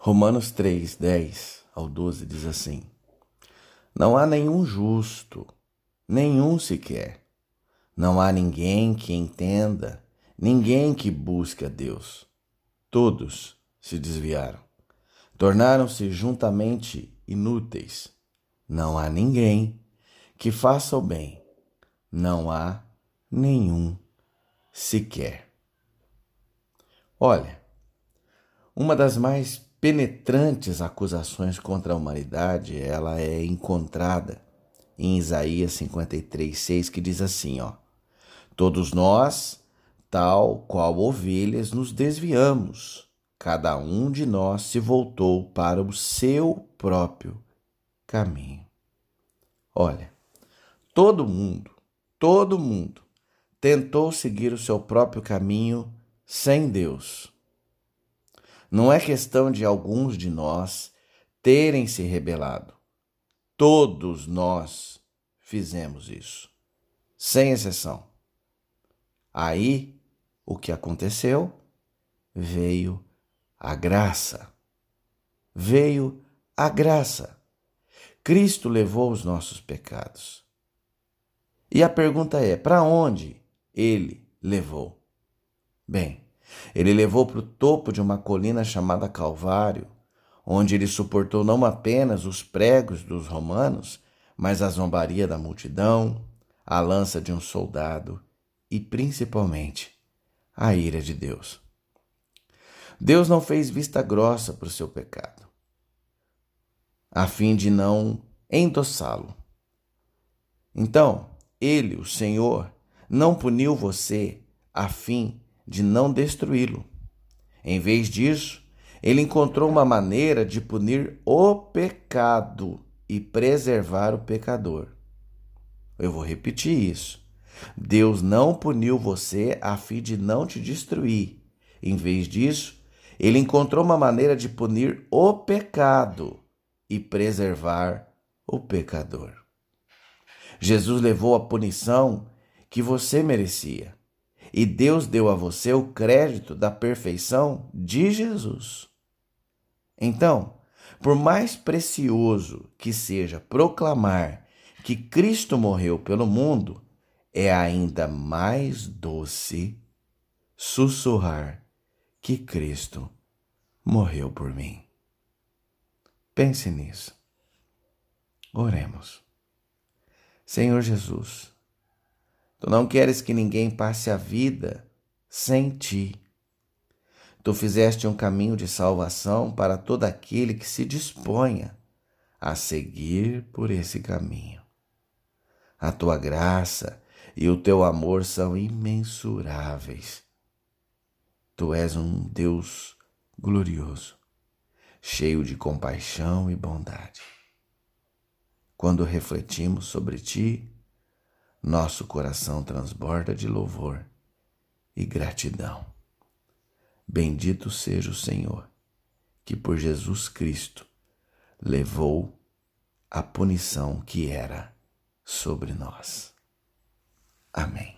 Romanos 3, 10 ao 12 diz assim: Não há nenhum justo, nenhum sequer. Não há ninguém que entenda, ninguém que busque a Deus. Todos se desviaram, tornaram-se juntamente inúteis. Não há ninguém que faça o bem, não há nenhum sequer. Olha, uma das mais penetrantes acusações contra a humanidade, ela é encontrada em Isaías 53, 6, que diz assim, ó: Todos nós, tal qual ovelhas, nos desviamos, cada um de nós se voltou para o seu próprio caminho. Olha, todo mundo, todo mundo tentou seguir o seu próprio caminho sem Deus. Não é questão de alguns de nós terem se rebelado. Todos nós fizemos isso, sem exceção. Aí, o que aconteceu? Veio a graça. Veio a graça. Cristo levou os nossos pecados. E a pergunta é: para onde ele levou? Bem, ele levou para o topo de uma colina chamada Calvário, onde ele suportou não apenas os pregos dos romanos, mas a zombaria da multidão, a lança de um soldado e, principalmente, a ira de Deus. Deus não fez vista grossa para o seu pecado, a fim de não endossá-lo. Então, ele, o Senhor, não puniu você a fim de não destruí-lo. Em vez disso, ele encontrou uma maneira de punir o pecado e preservar o pecador. Eu vou repetir isso. Deus não puniu você a fim de não te destruir. Em vez disso, ele encontrou uma maneira de punir o pecado e preservar o pecador. Jesus levou a punição que você merecia e Deus deu a você o crédito da perfeição de Jesus. Então, por mais precioso que seja proclamar que Cristo morreu pelo mundo, é ainda mais doce sussurrar que Cristo morreu por mim. Pense nisso. Oremos. Senhor Jesus, Tu não queres que ninguém passe a vida sem ti. Tu fizeste um caminho de salvação para todo aquele que se disponha a seguir por esse caminho. A tua graça e o teu amor são imensuráveis. Tu és um Deus glorioso, cheio de compaixão e bondade. Quando refletimos sobre ti, nosso coração transborda de louvor e gratidão. Bendito seja o Senhor, que por Jesus Cristo levou a punição que era sobre nós. Amém.